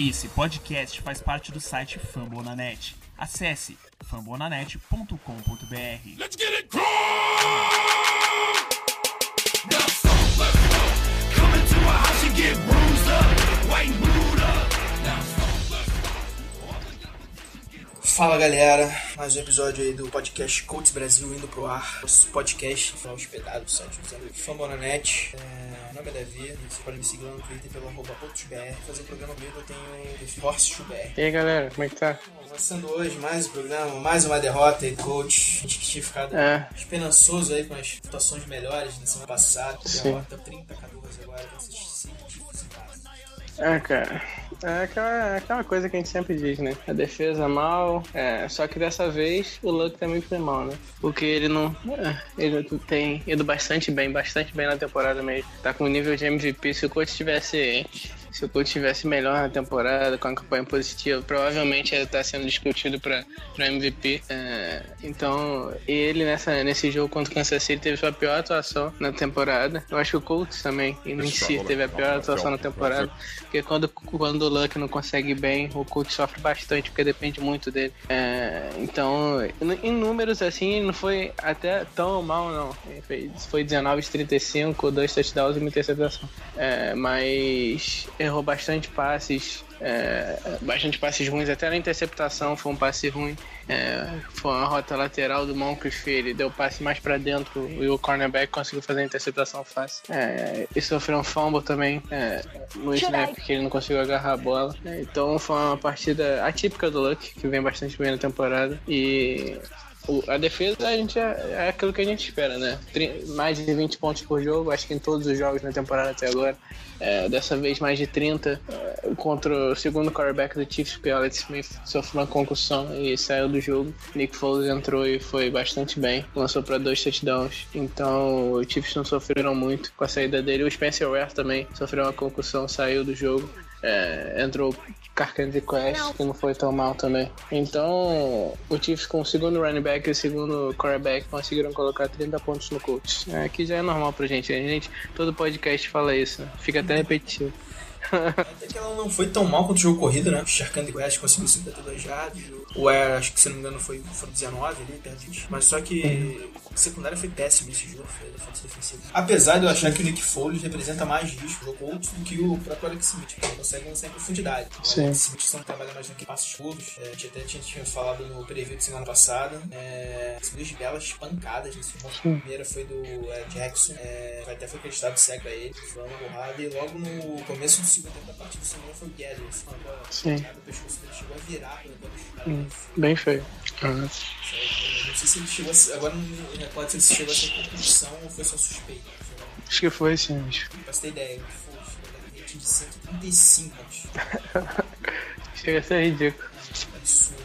Esse podcast faz parte do site Fambonanet. Acesse fambonanet.com.br. Let's get it. Come into a house and get bruised up, white let's go. Fala galera, mais um episódio aí do podcast Coach Brasil indo pro ar. Nosso podcast foi hospedado no site usando Fambonanet. É, meu nome é Davi, você pode me seguir lá no Twitter pelo arroba CoachBR. Fazer o programa comigo eu tenho o HorseBR. E aí galera, como é que tá? Avançando hoje mais um programa, mais uma derrota aí, coach. A gente que tinha ficado É. esperançoso aí com as situações melhores na semana passada. Derrota 30 a 14 agora, esses Ah, cara. É aquela, aquela coisa que a gente sempre diz, né? A defesa mal, é, só que dessa vez o Luck também foi mal, né? Porque ele não. é, ele tem ido bastante bem, bastante bem na temporada mesmo. Tá com nível de MVP. Se o coach tivesse. Se o coach tivesse melhor na temporada, com a campanha positiva, provavelmente ele tá sendo discutido pra MVP. É, então, ele nessa, nesse jogo contra o Kansas City teve sua pior atuação na temporada. Eu acho que o Colts também, em si, teve a pior atuação na temporada. Porque quando, quando o Luck não consegue bem, o Colts sofre bastante, porque depende muito dele. É, então, em números assim, não foi até tão mal, não. Foi 19 de 35, dois touchdowns e uma interceptação. É, mas errou bastante passes, é, bastante passes ruins, até na interceptação foi um passe ruim. É, foi uma rota lateral do Moncrief, ele deu passe mais pra dentro e o cornerback conseguiu fazer a interceptação fácil. É, e sofreu um fumble também é, no snap, que ele não conseguiu agarrar a bola. É, então foi uma partida atípica do Luck, que vem bastante bem na temporada. E a defesa a gente é, é aquilo que a gente espera, né? Mais de 20 pontos por jogo, acho que em todos os jogos na temporada até agora. É, dessa vez mais de 30 é, contra o segundo quarterback do Chiefs, porque Alex Smith sofreu uma concussão e saiu do jogo. Nick Foles entrou e foi bastante bem, lançou para dois touchdowns. Então os Chiefs não sofreram muito com a saída dele. O Spencer Ware também sofreu uma concussão, saiu do jogo. É, entrou Carcandy Quest, que não foi tão mal também. Então, o Chiefs com o segundo running back e o segundo quarterback conseguiram colocar 30 pontos no Colts. É, que já é normal pra gente. A gente, todo podcast fala isso, né? fica até repetitivo. Até que ela não foi tão mal quanto o jogo corrido, né? O Sharkand Quest conseguiu 52 jardas. O Air, acho que se não me engano, foi, foram 19 ali, perto 20. Mas só que a secundária foi péssima esse jogo, foi defesa defensiva. Apesar de eu achar que o Nick Foles representa mais risco no jogo outro do que o próprio Alex Smith, ele consegue lançar em profundidade. Sim. O Alex Smith só trabalha mais naquele passos curtos. É, a gente até tinha, tinha falado no preview de semana passada. É, duas belas pancadas nesse jogo. A primeira foi do é, Jackson, é, até foi acreditado cego a ele, foi uma borrada. E logo no começo do segundo tempo da partida, se não foi o Gathers. Sim. pancada no pescoço dele, chegou a virar bola. Hum, bem feio. Uhum. Não sei se ele chegou a ser, agora não me recordo se ele chegou a ser competição ou foi só suspeito. Acho que foi sim. acho. Pra você ter ideia, foi de 135, acho. Chega a ser ridículo. absurdo.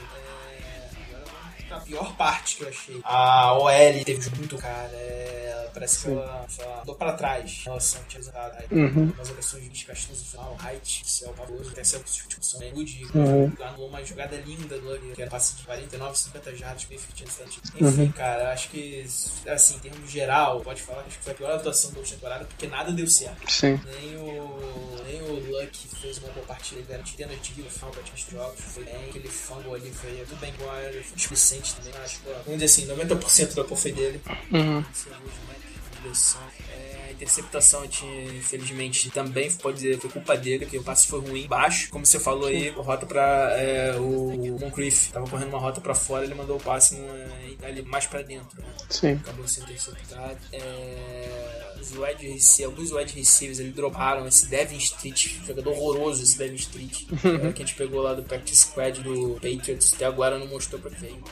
É, agora vamos pra pior parte que eu achei. A OL teve muito cara. É, parece que ela, lá, andou pra trás em relação tinha usado. Aí, Uhum. Umas agressões de castas no final, Height, que é o pavoso, até com discussão. Good, Uhum. anulou uma jogada linda do Lug, que era passe de 49, 50 jardas, bem 50 instante. Uhum. Enfim, cara, acho que, assim, em termos geral, pode falar que acho que foi a pior atuação da última temporada, porque nada deu certo. Sim. Nem o, nem o Luck fez uma boa partida, ele garantiu a gente viu o final praticamente dos jogos, foi bem, aquele fumble ali foi tudo bem igual, foi displicente também, acho que, vamos dizer assim, 90% da culpa foi dele. Uhum. Esse direção. É, a interceptação, a gente, infelizmente, também pode dizer foi culpa dele, porque o passe foi ruim, baixo, como você falou aí, rota pra é, o Moncrief, tava correndo uma rota pra fora, ele mandou o passe no- ali mais pra dentro, né? Sim. acabou sendo interceptado. É, os wide receivers, alguns wide receivers ele droparam esse Devin Street, jogador horroroso esse Devin Street, é, que a gente pegou lá do practice squad do Patriots, até agora não mostrou pra que veio.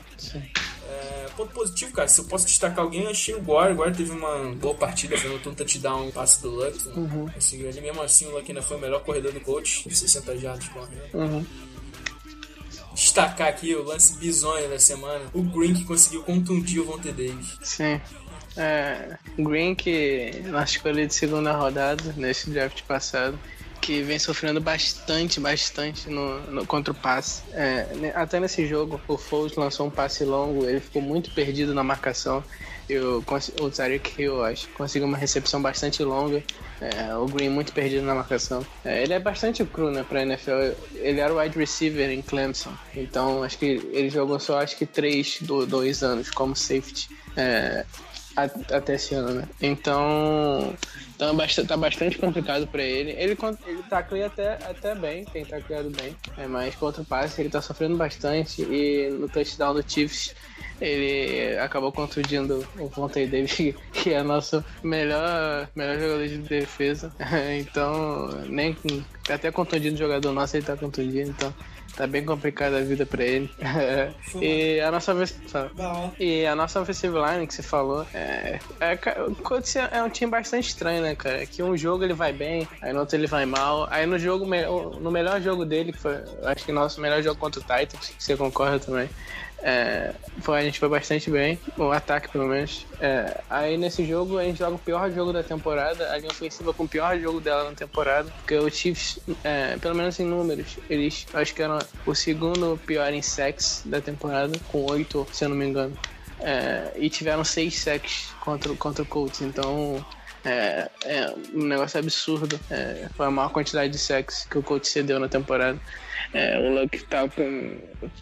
É, ponto positivo, cara, se eu posso destacar alguém, eu achei o Gore. O Gore teve uma boa partida, foi um touchdown, um passe do Luck. Conseguiu ali, mesmo assim, o Luck ainda foi o melhor corredor do coach, de 60 jardas correndo Uhum. destacar aqui o lance bizonho da semana. O Green que conseguiu contundir o Vontae Davis. Sim. É, Green que na escolha de segunda rodada nesse draft passado que vem sofrendo bastante, bastante no, no contra o passe. É, né, até nesse jogo, o Foles lançou um passe longo, ele ficou muito perdido na marcação. e o, Tyreek Hill, eu acho, conseguiu uma recepção bastante longa. É, o Green muito perdido na marcação. É, ele é bastante cru, né, pra NFL. Ele era wide receiver em Clemson. Então, acho que ele jogou só, acho que três, do, dois anos como safety. É, até esse ano, né? Então, então tá bastante complicado para ele. Ele, ele tacleia até, até bem, tem tacleado bem, é, mas contra o passe ele tá sofrendo bastante e no touchdown do Chiefs ele acabou contundindo o Vontae Davis, que é nosso melhor, melhor jogador de defesa. Então, nem até contundindo o jogador nosso, ele tá contundido, então Tá bem complicada a vida pra ele. e a nossa e a nossa offensive line que você falou, é, é, é, um time bastante estranho, né, cara? Que um jogo ele vai bem, aí no outro ele vai mal. Aí no jogo, no melhor jogo dele, que foi, acho que nosso melhor jogo contra o Titans, você concorda também. É, foi, a gente foi bastante bem, o ataque pelo menos. É, aí nesse jogo a gente joga o pior jogo da temporada, a linha ofensiva com o pior jogo dela na temporada, porque o Chiefs, é, pelo menos em números, eles acho que eram o segundo pior em sacks da temporada, com oito, se eu não me engano. É, e tiveram seis sacks contra, contra o Colts, então é, é, um negócio absurdo. É, foi a maior quantidade de sacks que o Colts cedeu na temporada. É, o Luck tá, com,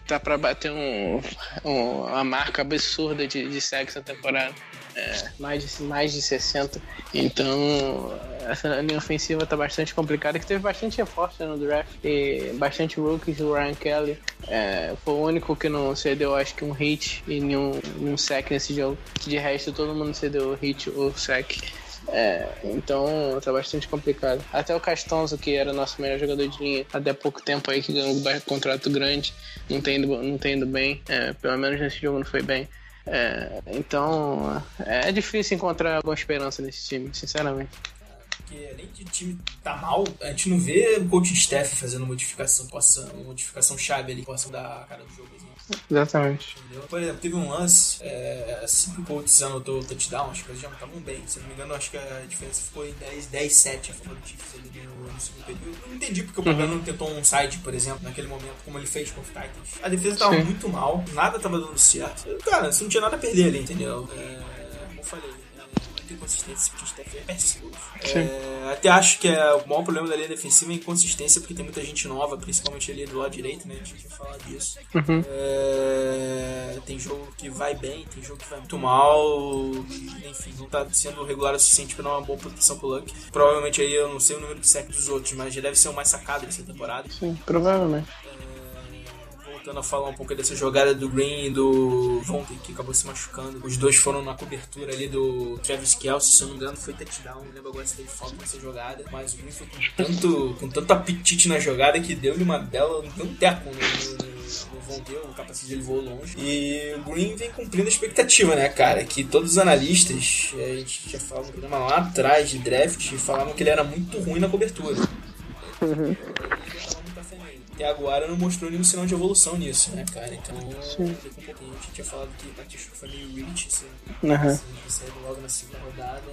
tá pra bater um, um, uma marca absurda de, de sacks na temporada. É, mais, de, mais de 60. Então, essa linha ofensiva tá bastante complicada, que teve bastante reforço no draft e bastante rookies. O Ryan Kelly é, foi o único que não cedeu, acho que um hit e nenhum, nenhum sack nesse jogo. De resto, todo mundo cedeu hit ou sack. É, então tá bastante complicado. Até o Castonzo, que era nosso melhor jogador de linha, até pouco tempo aí que ganhou um contrato grande, não tem indo, não tem indo bem. É, pelo menos nesse jogo não foi bem. É, então é difícil encontrar alguma esperança nesse time, sinceramente. Porque além de o time tá mal, a gente não vê o coach staff fazendo modificação, modificação chave ali, possa dar a cara do jogo. Exatamente. Entendeu? Por exemplo, teve um lance, é, assim que o Colts anotou o touchdown, as coisas já não estavam bem. Se não me engano, acho que a diferença ficou em 10, 10 7 a favor do Chiefs ali no, no segundo período. Eu não entendi porque o Pagano uhum. não tentou um side, por exemplo, naquele momento, como ele fez com o Titans. A defesa tava Sim. muito mal, nada tava dando certo. Cara, você não tinha nada a perder ali, entendeu? É, como eu falei inconsistência que a gente é péssimo. É, até acho que é o maior problema da linha defensiva é a inconsistência, porque tem muita gente nova, principalmente ali do lado direito, né? A gente vai falar disso. Uhum. É, tem jogo que vai bem, tem jogo que vai muito mal. Enfim, não tá sendo regular o suficiente pra dar uma boa proteção pro Luck. Provavelmente aí eu não sei o número de sec dos outros, mas já deve ser o mais sacado dessa temporada. Sim, provavelmente voltando a falar um pouco dessa jogada do Green e do Vontae, que acabou se machucando. Os dois foram na cobertura ali do Travis Kelce, se eu não me engano foi touchdown, não lembro agora se teve falta nessa jogada, mas o Green foi com tanto, com tanto apetite na jogada que deu-lhe uma bela, deu um teco no, no, no Vontae, o capacete dele voou longe. E o Green vem cumprindo a expectativa, né, cara, que todos os analistas, a gente já falou no programa lá atrás de draft, falavam que ele era muito ruim na cobertura. Uhum até agora não mostrou nenhum sinal de evolução nisso, né, cara? Então, Sim. um pouquinho. A gente tinha falado que o Batista foi meio rich, assim, uhum. assim, logo na segunda rodada,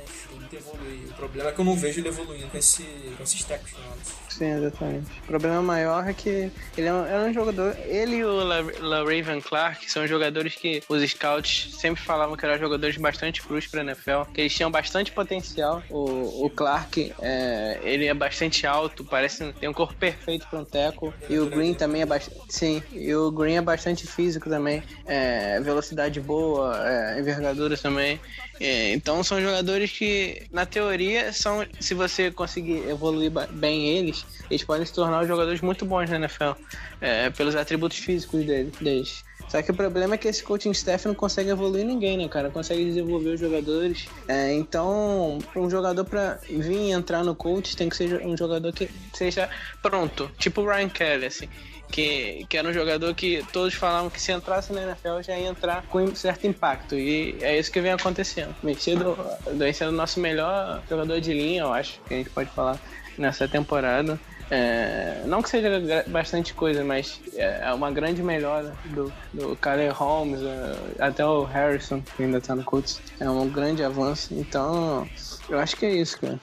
evoluir. O problema é que eu não vejo ele evoluindo com, esse, com esses tecos novos. Sim, exatamente. O problema maior é que ele é um, é um jogador. Ele e o La, La Raven Clark são jogadores que os scouts sempre falavam que eram jogadores bastante cruz pra NFL, que eles tinham bastante potencial. O, o Clark, é, ele é bastante alto, parece tem um corpo perfeito pra um teco. E o Green também é bastante. Sim, e o Green é bastante físico também. É, velocidade boa, é, envergadura também. É, então são jogadores que, na teoria, são. Se você conseguir evoluir bem eles, eles podem se tornar jogadores muito bons na NFL. É, pelos atributos físicos deles. Só que o problema é que esse coaching staff não consegue evoluir ninguém, né, cara? Consegue desenvolver os jogadores. É, então, um jogador para vir entrar no coach tem que ser um jogador que seja pronto. Tipo o Ryan Kelly, assim. Que, que era um jogador que todos falavam que se entrasse na NFL já ia entrar com certo impacto. E é isso que vem acontecendo. Metido vem sendo o nosso melhor jogador de linha, eu acho, que a gente pode falar nessa temporada. É, não que seja bastante coisa, mas é, é uma grande melhora do, do Holmes, é, até o Harrison, que ainda tá no Colts. É um grande avanço. Então, eu acho que é isso, cara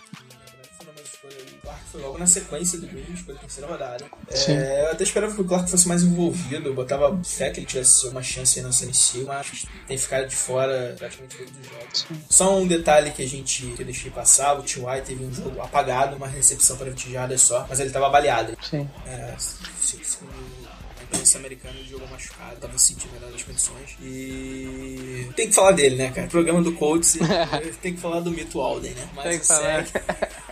foi logo na sequência do Green, foi a terceira rodada. É, eu até esperava que o Clark fosse mais envolvido, eu botava fé que ele tivesse uma chance aí na CNC, mas tem ficado de fora praticamente todos os jogos. Só um detalhe que a gente que eu deixei passar, o T.Y. teve um jogo apagado, uma recepção para 20 jardas só, mas ele tava baleado. Sim. É, imprensa americana, ele jogou machucado, tava sentindo melhor das condições. E tem que falar dele, né, cara? Programa do Colts, tem que falar do Mito Alden, né? Mas Tem que o falar. Sec-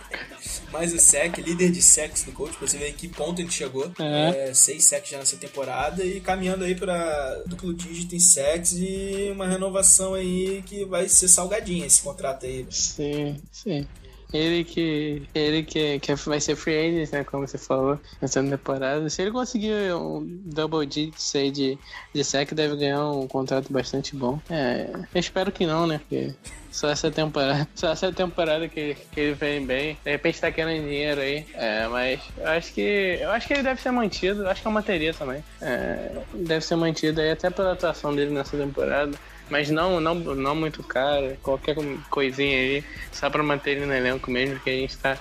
mais o sec, líder de secs do coach, pra você ver em que ponto ele chegou. É. É, seis secs já nessa temporada e caminhando aí pra duplo dígito em secs e uma renovação aí que vai ser salgadinha esse contrato aí. Sim, sim. Ele que. Ele que, que vai ser free agent, né? Como você falou, nessa temporada. Se ele conseguir um double digit aí de, de sec, deve ganhar um contrato bastante bom. É, eu espero que não, né? Porque só essa temporada. Só essa temporada que, que ele vem bem. De repente tá querendo dinheiro aí. É, mas eu acho que. Eu acho que ele deve ser mantido. Eu acho que eu manteria também. É, deve ser mantido aí até pela atuação dele nessa temporada. Mas não, não, não muito caro, qualquer coisinha aí, só pra manter ele no elenco mesmo, que a gente tá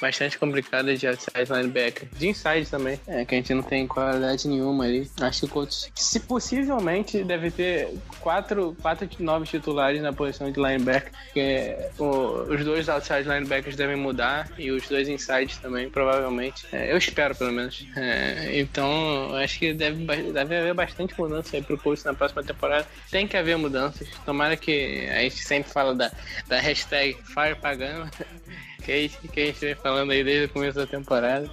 bastante complicado de outside linebacker. De inside também, é, que a gente não tem qualidade nenhuma ali. Acho que o Colts, se possivelmente, deve ter quatro, quatro novos titulares na posição de linebacker, o- os dois outside linebackers devem mudar e os dois insides também, provavelmente. É, eu espero, pelo menos. É, então, acho que deve, deve haver bastante mudança aí pro Colts na próxima temporada. Tem que haver mudanças. Tomara que a gente sempre fala da, da hashtag FirePagano. Que a, gente, que a gente vem falando aí desde o começo da temporada.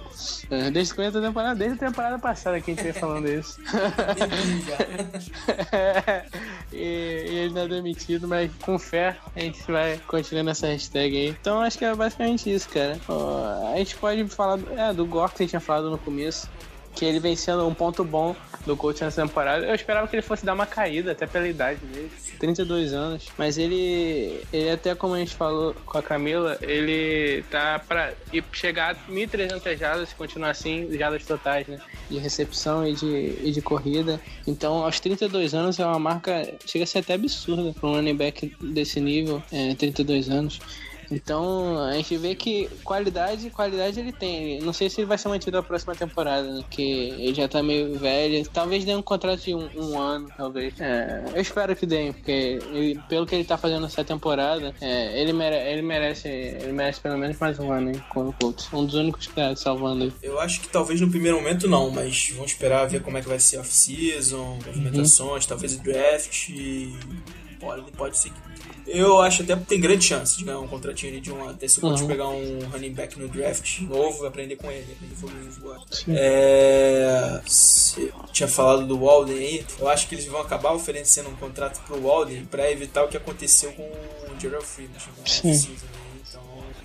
É, Desde o começo da temporada, desde a temporada passada que a gente vem falando isso. e, e ele não é demitido, mas com fé a gente vai continuando essa hashtag aí. Então acho que é basicamente isso, cara. Ó, a gente pode falar do, é, do Gore que a gente tinha falado no começo. Que ele vem sendo um ponto bom do coach nessa temporada. Eu esperava que ele fosse dar uma caída, até pela idade dele. 32 anos. Mas ele, ele até como a gente falou com a Camila, ele tá ir chegar a 1.300 jardas, se continuar assim, jardas totais, né? De recepção e de, e de corrida. Então, aos 32 anos é uma marca, chega a ser até absurda para um running back desse nível, é, 32 anos. Então, a gente vê que qualidade, qualidade ele tem. Não sei se ele vai ser mantido na próxima temporada, né? Porque ele já tá meio velho. Talvez dê um contrato de um, um ano, talvez. É, eu espero que dê, porque ele- pelo que ele tá fazendo nessa temporada, é, ele, mere, ele merece ele merece pelo menos mais um ano hein, com o Colts. Um dos únicos que tá salvando aí. Eu acho que talvez no primeiro momento não, mas vamos esperar ver como é que vai ser off-season, movimentações, talvez o draft. e Pode, pode ser que. Eu acho até que tem grande chance de ganhar um contratinho ali de um até se coach Uhum. pegar um running back no draft novo e aprender com ele. Ele muito agora. Sim. É. Tinha falado do Walden aí. Eu acho que eles vão acabar oferecendo um contrato pro Walden pra evitar o que aconteceu com o Gerald Freeman. na Sim. Então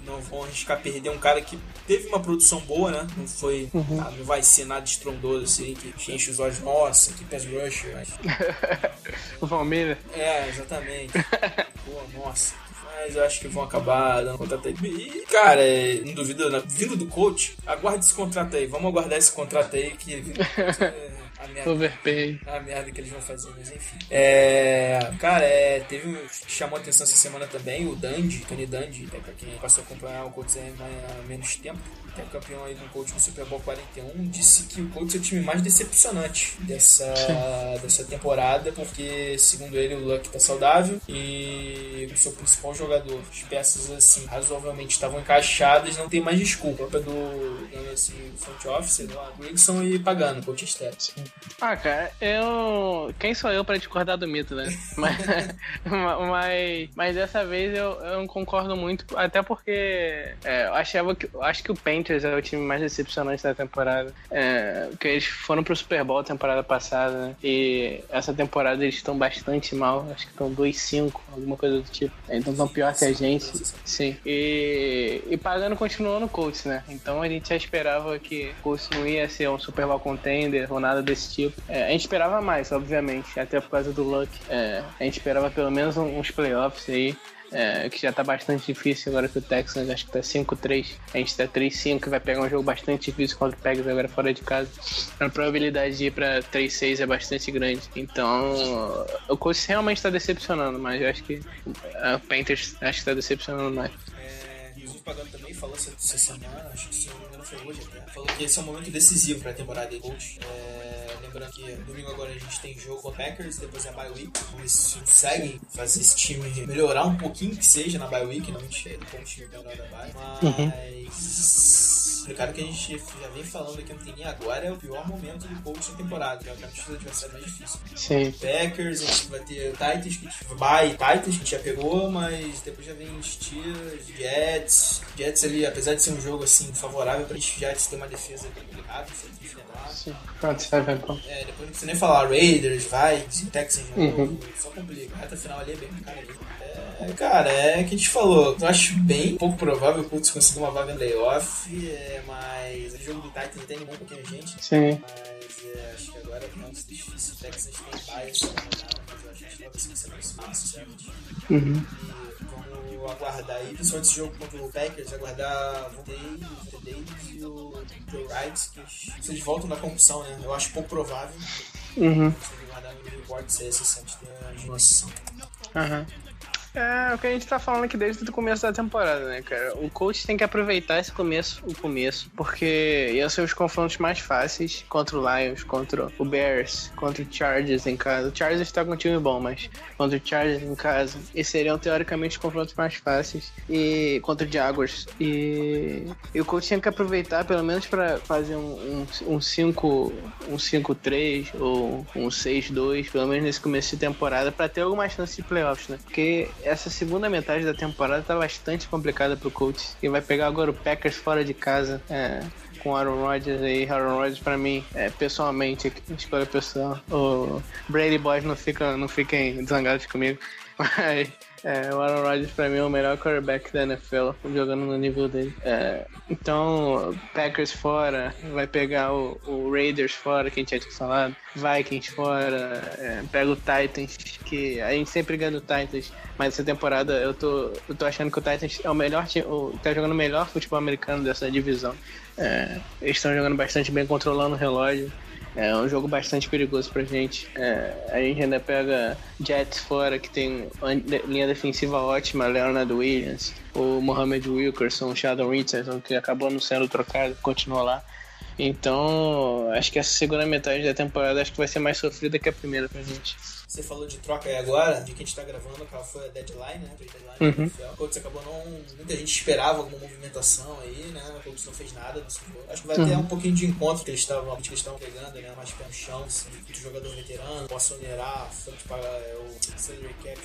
não vão arriscar perder um cara que teve uma produção boa, né? Não foi. Uhum. ah, não vai ser nada estrondoso assim, que enche os olhos, nossa, que pass rusher. Mas... O Palmeiras. É, exatamente. Pô, nossa. Mas eu acho que vão acabar dando contrato aí. E, cara, é, não duvido, né? vindo do coach, aguarde esse contrato aí. Vamos aguardar esse contrato aí que. é, merda Overpay. a merda que eles vão fazer, mas enfim. É, cara, é, teve um que chamou a atenção essa semana também, o Dandy, Tony Dandy, né, pra quem passou a acompanhar o Colts há menos tempo, que é campeão aí do Colts no Super Bowl 41, disse que o Colts é o time mais decepcionante dessa, dessa temporada, porque, segundo ele, o Luck tá saudável e o seu principal jogador, as peças, assim, razoavelmente estavam encaixadas, não tem mais desculpa. É do, do assim, front office, lá, Grigson e Pagano, coach staff. Ah, cara, eu. Quem sou eu pra discordar do mito, né? mas, mas, mas dessa vez eu, eu não concordo muito, até porque é, eu achava que. eu acho que o Panthers é o time mais decepcionante da temporada. É, porque eles foram pro Super Bowl temporada passada, né? E essa temporada eles estão bastante mal. Acho que estão 2-5, alguma coisa do tipo. Então estão pior que a gente. Sim. E, e pagando continuou no Colts, né? Então a gente já esperava que o Colts não ia ser um Super Bowl contender ou nada desse tipo. É, a gente esperava mais, obviamente, até por causa do Luck. É, a gente esperava pelo menos uns playoffs aí. é, que já tá bastante difícil agora que o Texans acho que tá 5-3. A gente tá 3-5, que vai pegar um jogo bastante difícil contra o agora fora de casa. A probabilidade de ir pra 3-6 é bastante grande. Então, o Colts realmente tá decepcionando, mas eu acho que a Panthers acho que tá decepcionando mais. É, inclusive pagando também, falou essa, semana, acho que se não me engano foi hoje até. Falou que esse é um momento decisivo pra temporada de coach. É, lembrando que domingo agora a gente tem jogo com Packers, depois é a bye week. Eles se conseguem fazer esse time melhorar um pouquinho que seja na bye week, não encher com o time melhor da bye. Mas. Complicado que a gente já vem falando aqui no Teninho agora é o pior momento do coach na temporada, já que é o adversário mais difícil. Sim. Packers, a gente vai ter Titans, que tipo, bye Titans, que a gente já pegou, mas depois já vem Steelers, Jets. Jets ali, apesar de ser um jogo assim favorável para os Jets ter uma defesa complicada, que enfrentar. Sim. Front seven, pô. É, depois não precisa nem falar Raiders, Vikings, Texans Uhum. só complica. A reta final ali é bem cara ali. É, cara, é o que a gente falou. Eu acho bem pouco provável que o Colts conseguir uma vaga no playoff, é, mas o jogo do Titans tem um pouquinho a gente. Sim. Mas é, acho que agora é muito difícil. O Texas tem né, mas eu acho que logo assim vai mais fácil, certo? Uhum. E vamos aguardar aí, principalmente esse jogo contra o Packers, aguardar o Davis, o e o Joe Wright, que se eles voltam da concussão, né? Eu acho pouco provável. Uhum. Se eles guardar no report esse sente de noção. Aham. É o que a gente tá falando aqui desde o começo da temporada, né, cara? O coach tem que aproveitar esse começo, o começo, porque iam ser os confrontos mais fáceis contra o Lions, contra o Bears, contra o Chargers em casa. O Chargers tá com um time bom, mas contra o Chargers em casa. E seriam teoricamente os confrontos mais fáceis. E contra o Jaguars. E, e o coach tinha que aproveitar pelo menos pra fazer um 5 um, um cinco- um 5-3 ou um 6-2, pelo menos nesse começo de temporada, pra ter alguma chance de playoffs, né? Porque essa segunda metade da temporada tá bastante complicada pro coach. E vai pegar agora o Packers fora de casa. É, com Aaron Rodgers aí, Aaron Rodgers pra mim, é, pessoalmente, escolha pessoal. O Brady Boys não, fica, não fiquem zangados comigo, mas é, o Aaron Rodgers pra mim é o melhor quarterback da NFL, jogando no nível dele. É, então, Packers fora, vai pegar o, o Raiders fora, que a gente já tinha falado, Vikings fora, é, pega o Titans, que a gente sempre ganha do Titans, mas essa temporada eu tô, eu tô achando que o Titans é o melhor time, tá jogando o melhor futebol americano dessa divisão. É, eles estão jogando bastante bem, controlando o relógio. É um jogo bastante perigoso pra gente. É, a gente ainda pega Jets fora, que tem linha defensiva ótima, Leonard Williams, o Mohamed Wilkerson, o Sheldon Richardson, que acabou não sendo trocado, continua lá. Então, acho que essa segunda metade da temporada acho que vai ser mais sofrida que a primeira pra gente. Você falou de troca aí agora, de que a gente tá gravando, aquela foi a deadline, né? Trade deadline Uhum. do Colts acabou não. Muita gente esperava alguma movimentação aí, né? O Colts não fez nada nesse jogo. Acho que vai ter um pouquinho de encontro que eles estavam que eles estavam pegando, né? Mais pé no chão, assim, muito jogador veterano, posso onerar, tanto para é, o salary cap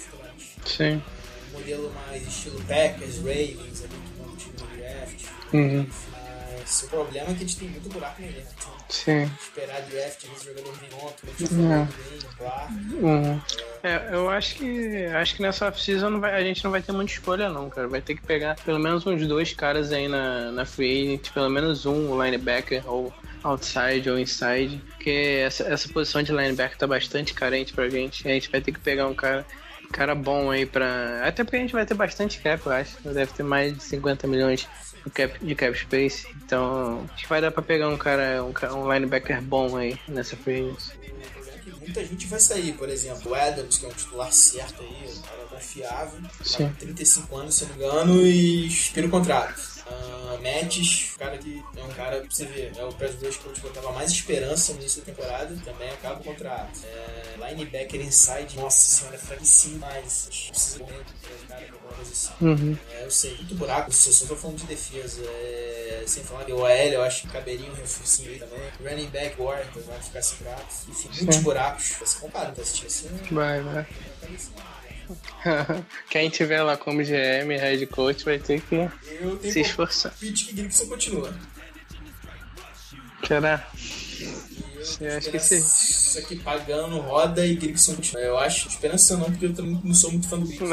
Sim. um modelo mais estilo Packers, Ravens, ali que não time no draft. Uhum. Mas o problema é que a gente tem muito buraco no elenco. Então, Sim. esperar draft, às vezes o jogador vem ontem, como eu tinha falado bem, claro. Uhum. É, eu acho que acho que nessa off-season não vai- a gente não vai ter muita escolha não, cara. Vai ter que pegar pelo menos uns dois caras aí na, na free agent, pelo menos um, linebacker ou outside ou inside, porque essa, essa posição de linebacker tá bastante carente pra gente. A gente vai ter que pegar um cara cara bom aí pra. Até porque a gente vai ter bastante cap, eu acho. Deve ter mais de 50 milhões cap, de cap space. Então, acho que vai dar pra pegar um cara, um, um linebacker bom aí nessa free que muita gente vai sair, por exemplo, o Adams, que é um titular certo aí, um cara confiável, tá Sim. com 35 anos, se não me engano, e expira o contrato. Uh, Mattis, um cara que é um cara, pra você ver, é o rush que eu te botava mais esperança no início da temporada, também acaba o contrato. É, linebacker inside, nossa senhora, é fraquíssimo, mas precisa correr, é, cara, pra posição. Uhum. É, eu sei, muito buraco, se eu só tô falando de defesa. É, sem falar de OL, eu acho que caberia um reforcinho aí também. Running back, Warrington, vai ficar sem buraco. Enfim, muitos buracos. Você compara, tá assistindo assim? Vai, vai. Quem tiver lá como GM, head coach, vai ter que Eu tenho se esforçar. palpite que Grigson continua. Será? Eu acho que esperança- Isso aqui pagando, roda e Grigson continua. Eu acho, esperança não, porque eu também não sou muito fã do Grigson.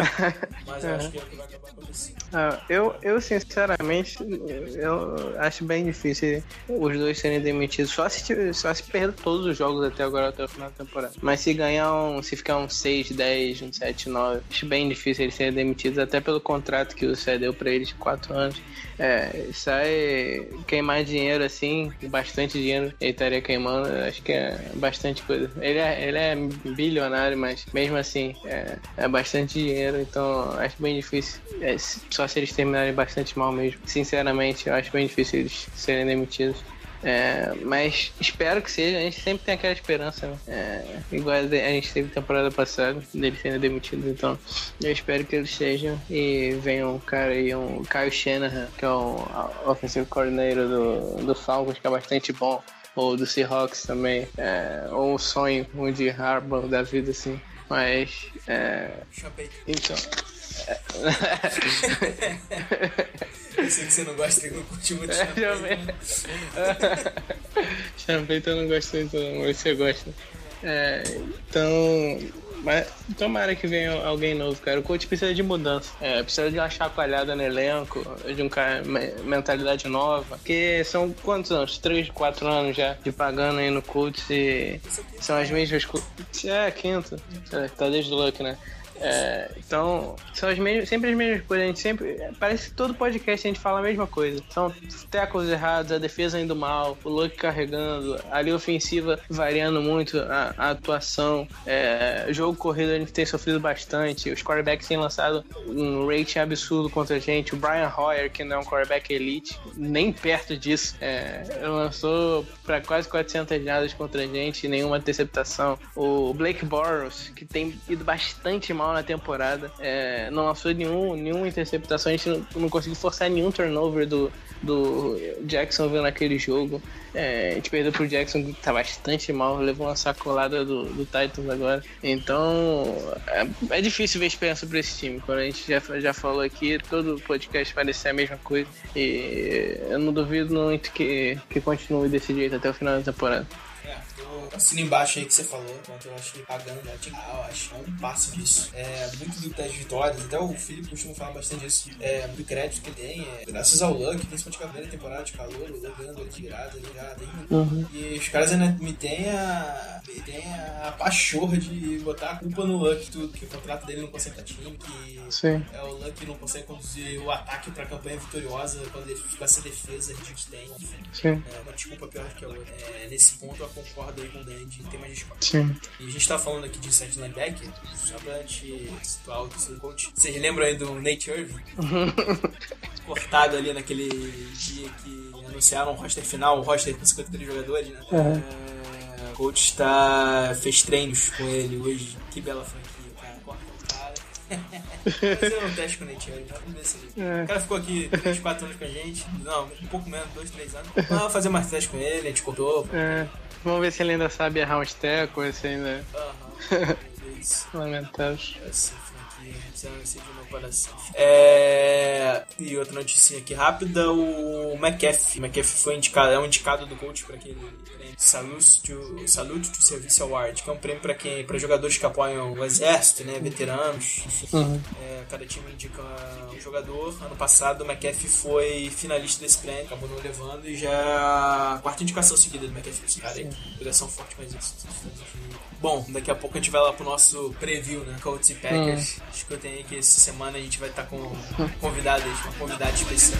Mas eu acho que é o que vai acabar acontecendo. Ah, eu, eu, sinceramente, eu acho bem difícil os dois serem demitidos. Só se, só se perder todos os jogos até agora, até o final da temporada. Mas se ganhar um, se ficar um 6, 10, um 7, 9, acho bem difícil eles serem demitidos, até pelo contrato que o Cé deu pra eles de 4 anos. É, sai queimar dinheiro assim, bastante dinheiro ele estaria queimando, eu acho que é bastante coisa. Ele é, ele é bilionário, mas mesmo assim é, é bastante dinheiro, então acho bem difícil. É, só se eles terminarem bastante mal mesmo. Sinceramente, eu acho bem difícil eles serem demitidos. É, mas espero que seja, a gente sempre tem aquela esperança, né? É, igual a gente teve temporada passada, deles sendo demitidos, então eu espero que eles sejam e venha um cara aí, um Kyle Shanahan, que é o offensive coordinator do, do Falcons, que é bastante bom, ou do Seahawks também, é, ou um sonho, um de Harbaugh da vida, assim, mas... É, então... Eu sei que você não gosta, que não curtiu muito É? Chamei, então eu não gosto muito, não, mas você gosta. É, então. Mas tomara que venha alguém novo, cara. O coach precisa de mudança. É, precisa de uma chacoalhada no elenco, de um cara me- mentalidade nova. Porque são quantos anos? 3, 4 anos já de pagando aí no coach e são as mesmas. É, quinto. É, tá desde o Luck, né? É, então, são as mesmas, sempre as mesmas coisas. A gente sempre. Parece que todo podcast a gente fala a mesma coisa. São tackles errados, a defesa indo mal, o Luck carregando, a linha ofensiva variando muito a, a atuação. É, jogo corrido a gente tem sofrido bastante. Os quarterbacks têm lançado um rating absurdo contra a gente. O Brian Hoyer, que não é um quarterback elite, nem perto disso, é, lançou para quase 400 jardas contra a gente, nenhuma interceptação. O Blake Bortles, que tem ido bastante mal na temporada, é, não lançou nenhum, nenhuma interceptação, a gente não, não conseguiu forçar nenhum turnover do, do Jacksonville naquele jogo. É, a gente perdeu pro Jackson, que tá bastante mal, levou uma sacolada do, do Titans agora. Então, é, é difícil ver esperança pra esse time. Quando a gente já, já falou aqui, todo podcast ser a mesma coisa. E eu não duvido muito que, que continue desse jeito até o final da temporada. Eu assino embaixo aí que você falou, quanto eu acho que pagando já tinha. Ah, eu acho é um passo disso. É, muito do- das vitórias, até o Felipe costuma falar bastante disso. É, do crédito que ele tem, é, graças ao Luck, principalmente com a primeira temporada de calor, o Luck ganhando de virada já tem. E os caras ainda me têm a. me têm a pachorra de botar a culpa no Luck, tudo, que o contrato dele não consegue estar time, que Sim. é o Luck não consegue conduzir o ataque pra campanha vitoriosa quando ele fica essa defesa que a gente tem. Enfim, Sim. é uma desculpa pior que a outra. É, nesse ponto eu concordo aí com o Dan de desculpa. Sim. E a gente tá falando aqui de inside linebacker, só pra gente situar o seu coach. Vocês lembram aí do Nate Irving? Cortado ali naquele dia que anunciaram o roster final, o roster com 53 jogadores, né? É, o coach tá, fez treinos com ele hoje. Que bela franquia, Fazer um teste com o Nate Irving, vamos ver se ele... O cara ficou aqui 3, 4 anos com a gente. Não, um pouco menos, 2, 3 anos. Vamos fazer mais teste com ele, a gente cortou. É, vamos ver se ele ainda sabe errar uns tecos, se ainda. Aham. Isso. Lamentável. Essa franquia assim de. É... E outra notícia aqui rápida: o McAfee. O McAfee foi indicado, é um indicado do coach para aquele prêmio Salute to, Salute to Service Award, que é um prêmio para quem, para jogadores que apoiam o exército, né, veteranos. Enfim, é, cada time indica um jogador. Ano passado o McAfee foi finalista desse prêmio, acabou não levando e já a quarta indicação seguida do McAfee. Esse cara aí, ligação forte com isso. Bom, daqui a pouco a gente vai lá pro nosso preview, né? Colts e Packers. Acho que eu tenho aí que essa semana a gente vai estar com convidados, uma convidada especial.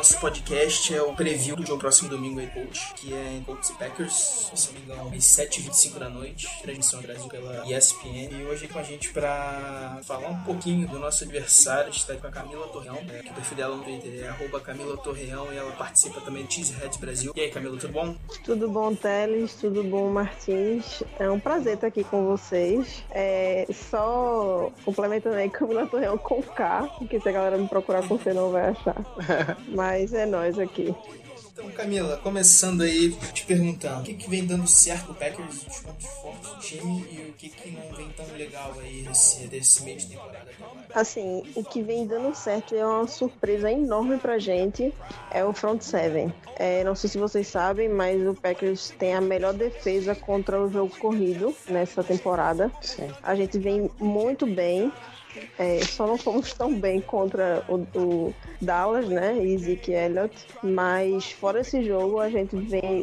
podcast é o preview do jogo próximo domingo aí, Coach, que é em Colts e Packers, se não me engano, às 7h25 da noite, transmissão Brasil pela ESPN. E hoje com a gente pra falar um pouquinho do nosso adversário, a gente tá aqui com a Camila Torreão, é, que o perfil dela no Twitter é arroba Camila Torreão e ela participa também do Cheeseheads Brasil. E aí, Camila, tudo bom? Tudo bom, Teles? Tudo bom, Martins? É um prazer estar aqui com vocês. É, só complementando aí, Camila Torreão com K, porque se a galera me procurar com C não vai achar. Mas é nós aqui. Então, Camila, começando aí te perguntando, o que, que vem dando certo no Packers, os pontos fortes do time e o que, que não vem tão legal aí nesse, desse meio de temporada? Assim, o que vem dando certo é uma surpresa enorme pra gente, é o front seven. É, não sei se vocês sabem, mas o Packers tem a melhor defesa contra o jogo corrido nessa temporada. Sim. A gente vem muito bem. É, só não fomos tão bem contra o, o Dallas, né? E Zeke Elliott. Mas fora esse jogo, a gente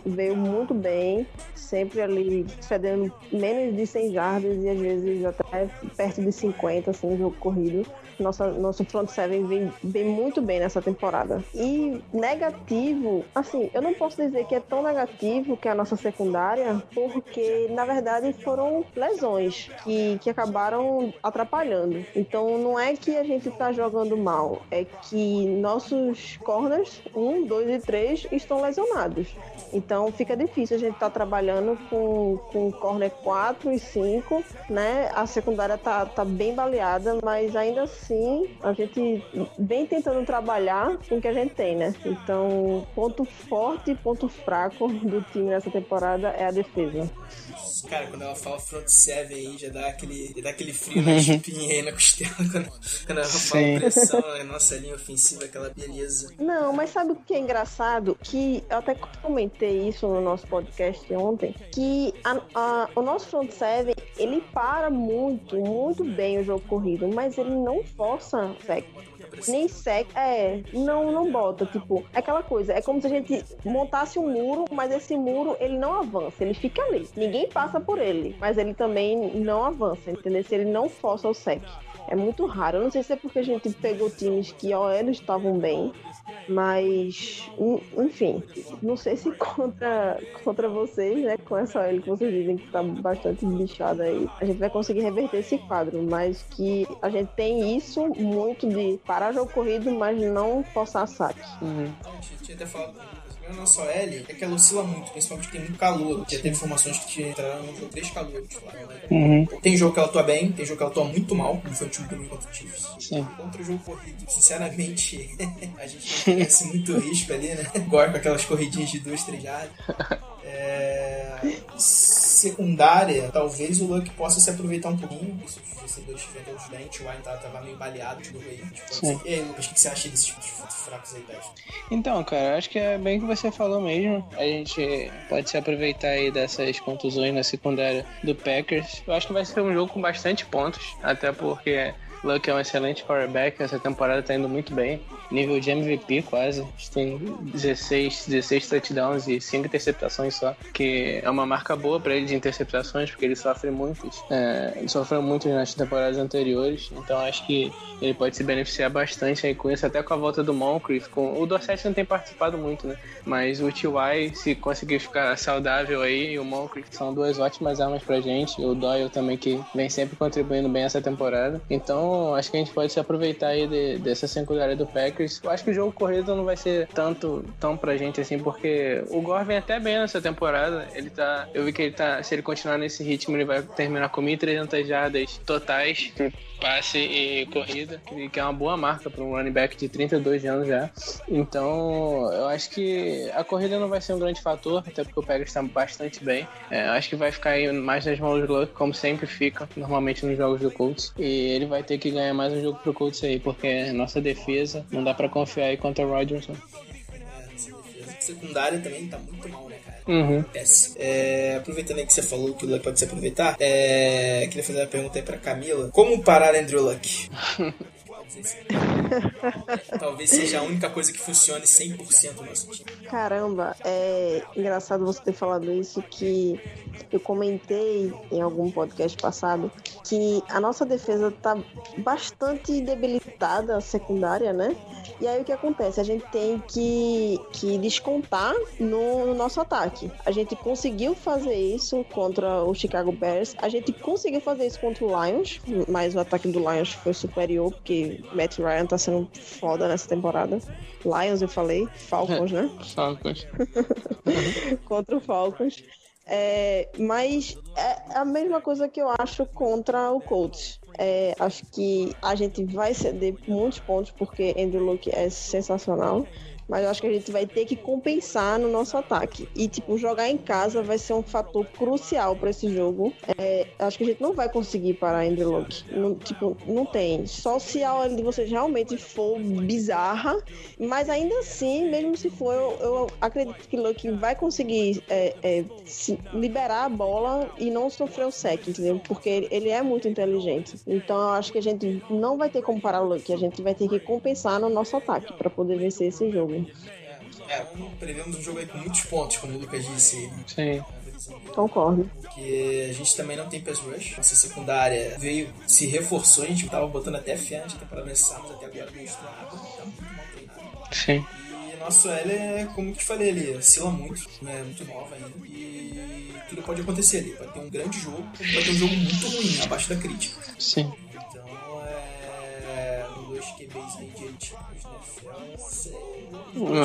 veio muito bem. Sempre ali cedendo menos de 100 jardas e às vezes até perto de 50, assim, jogo corrido. Nossa, nosso front seven vem, vem muito bem nessa temporada. E negativo, assim, eu não posso dizer que é tão negativo que a nossa secundária, porque na verdade foram lesões que, que acabaram atrapalhando. Então não é que a gente tá jogando mal, é que nossos corners, um, dois e três, estão lesionados. Então fica difícil a gente estar trabalhando com, com corner 4 e 5, né? A secundária tá, tá bem baleada, mas ainda assim a gente vem tentando trabalhar com o que a gente tem, né? Então, ponto forte e ponto fraco do time nessa temporada é a defesa. Cara, quando ela fala front seven aí, já dá aquele, já dá aquele frio na espinha aí na costela quando, quando ela fala Sim. pressão, a nossa linha ofensiva, aquela beleza. Não, mas sabe o que é engraçado? Que eu até comentei isso no nosso podcast ontem, que a- a- o nosso front seven, ele para muito, muito bem o jogo corrido, mas ele não força sec. Nem sec, é, não, não bota, tipo, é aquela coisa, é como se a gente montasse um muro, mas esse muro, ele não avança, ele fica ali. Ninguém passa por ele, mas ele também não avança, entendeu? Se ele não força o sec. É muito raro. Eu não sei se é porque a gente pegou times que ó, eles estavam bem, mas en- enfim, não sei se contra, contra vocês, né? Com essa OL que vocês dizem que tá bastante bichada aí, a gente vai conseguir reverter esse quadro, mas que a gente tem isso muito de parar jogo corrido, mas não forçar saque. Uhum. A gente tinha até falado com o Lucas, a nossa L é que ela oscila muito, principalmente tem muito calor. Já teve informações que entraram no jogo três calores lá. né? Uhum. Tem jogo que ela atua bem, tem jogo que ela atua muito mal, como foi o time domingo contra o Chiefs. Sim. Contra o jogo corrido, sinceramente, a gente não conhece muito risco ali, né? Agora com aquelas corridinhas de duas, três jardas. É... Secundária, talvez o Luck possa se aproveitar um pouquinho. Se os recebedores estiverem todos bem, o Wine tava, meio baleado de novo aí. Tipo. E aí, Lucas, o que você acha desses pontos fracos aí, Pet? Então, cara, acho que é bem o que você falou mesmo. A gente pode se aproveitar aí dessas contusões na secundária do Packers. Eu acho que vai ser um jogo com bastante pontos, até porque Luck é um excelente quarterback, essa temporada tá indo muito bem. Nível de MVP quase. Tem 16, 16 touchdowns e 5 interceptações só, que é uma marca boa pra ele de interceptações, porque ele sofre muitos. É, ele sofreu muito nas temporadas anteriores, então acho que ele pode se beneficiar bastante aí com isso, até com a volta do Moncrief. Com... O Dorset não tem participado muito, né? Mas o T.Y., se conseguir ficar saudável aí, e o Moncrief são duas ótimas armas pra gente. O Doyle também, que vem sempre contribuindo bem essa temporada. Então, acho que a gente pode se aproveitar aí de- dessa secundária do Packers. Eu acho que o jogo corrido não vai ser tanto tão pra gente assim, porque o Gore vem até bem nessa temporada. Ele tá. Eu vi que ele tá. Se ele continuar nesse ritmo, ele vai terminar com 1.300 jardas totais passe e corrida, que é uma boa marca para um running back de 32 anos já. Então, eu acho que a corrida não vai ser um grande fator, até porque o Packers está bastante bem. É, acho que vai ficar aí mais nas mãos do Luck, como sempre fica, normalmente nos jogos do Colts. E ele vai ter que ganhar mais um jogo pro Colts aí, porque nossa defesa não dá para confiar aí contra o Rodgerson. É, essa defesa. Secundária também tá muito mal, né, cara? Uhum. Péssimo. É, aproveitando aí que você falou que o Luck pode se aproveitar, é, queria fazer uma pergunta aí pra Camila. Como parar Andrew Luck? Talvez seja a única coisa que funcione 100% no nosso time. Caramba, é engraçado você ter falado isso que eu comentei em algum podcast passado que a nossa defesa tá bastante debilitada, secundária, né? E aí o que acontece? A gente tem que, que descontar no, no nosso ataque. A gente conseguiu fazer isso contra o Chicago Bears, a gente conseguiu fazer isso contra o Lions, mas o ataque do Lions foi superior, porque Matt Ryan tá sendo foda nessa temporada. Lions eu falei, Falcons, né? Falcons. contra o Falcons. É, mas é a mesma coisa que eu acho contra o Colts. É, acho que a gente vai ceder muitos pontos porque Andrew Luck é sensacional. Mas eu acho que a gente vai ter que compensar no nosso ataque. E, tipo, jogar em casa vai ser um fator crucial para esse jogo. É, acho que a gente não vai conseguir parar Andrew Luck. Não, tipo, não tem. Só se a hora de vocês realmente for bizarra. Mas ainda assim, mesmo se for, eu, eu acredito que Luck vai conseguir é, é, liberar a bola e não sofrer o sec, entendeu? Porque ele, é muito inteligente. Então eu acho que a gente não vai ter como parar o Luck. A gente vai ter que compensar no nosso ataque para poder vencer esse jogo. É, prevemos um jogo aí com muitos pontos, como o Lucas disse. Sim. Concordo. Porque a gente também não tem pass rush. Nossa secundária veio, se reforçou, a gente tava botando até fé antes da temporada começar, mas até agora não mostrou nada. Tá muito mal treinado. Sim. E nosso L é, como eu te falei ali, oscila muito, né? Muito nova ainda. E tudo pode acontecer ali. Pode ter um grande jogo, pode ter um jogo muito ruim, abaixo da crítica. Sim. Dois QBs aí de elite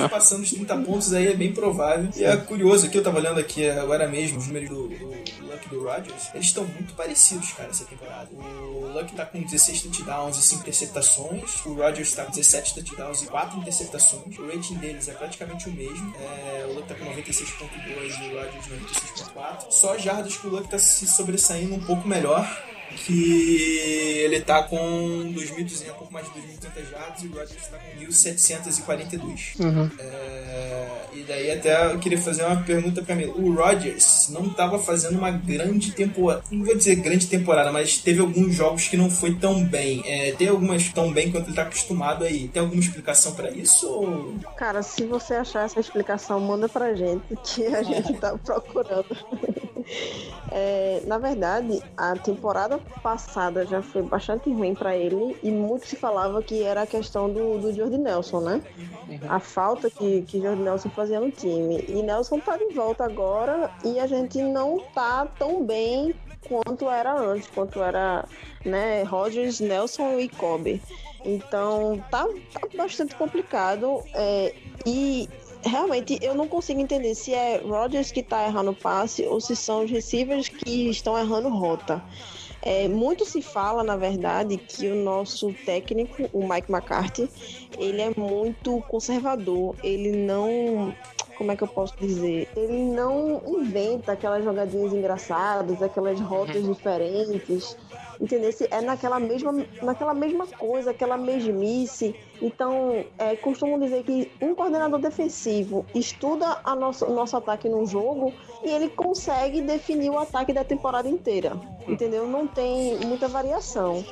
Ah. Passando os 30 pontos aí é bem provável. E é curioso aqui, eu tava olhando aqui agora mesmo os números do, do Luck e do Rodgers. Eles estão muito parecidos, cara, essa temporada. O Luck tá com 16 touchdowns e 5 interceptações. O Rodgers tá com 17 touchdowns e 4 interceptações. O rating deles é praticamente o mesmo. É, o Luck tá com 96.2 e o Rodgers 96.4. Só jardas que o Luck tá se sobressaindo um pouco melhor que ele tá com 2.200, um pouco mais de 2.200 jardas e o Rodgers tá com 1.742. Uhum. É, e daí até eu queria fazer uma pergunta pra mim. O Rodgers não tava fazendo uma grande temporada, não vou dizer grande temporada, mas teve alguns jogos que não foi tão bem. É, tem algumas tão bem quanto ele tá acostumado aí. Tem alguma explicação pra isso? Ou... Cara, se você achar essa explicação, manda pra gente, que a gente tá procurando. É, na verdade, a temporada passada já foi bastante ruim para ele e muito se falava que era a questão do, do Jordi Nelson, né? A falta que, que Jordi Nelson fazia no time. E Nelson tá de volta agora e a gente não tá tão bem quanto era antes, quanto era né, Rogers, Nelson e Kobe. Então tá, tá bastante complicado. É, e realmente eu não consigo entender se é Rodgers que está errando o passe ou se são os receivers que estão errando rota. É, muito se fala, na verdade, que o nosso técnico, o Mike McCarthy, ele é muito conservador. Ele não. Como é que eu posso dizer? Ele não inventa aquelas jogadinhas engraçadas, aquelas rotas diferentes. Entendeu? É naquela mesma, naquela mesma coisa, aquela mesmice. Então, é, costumo dizer que um coordenador defensivo estuda a nosso, nosso ataque no jogo e ele consegue definir o ataque da temporada inteira. Entendeu? Não tem muita variação.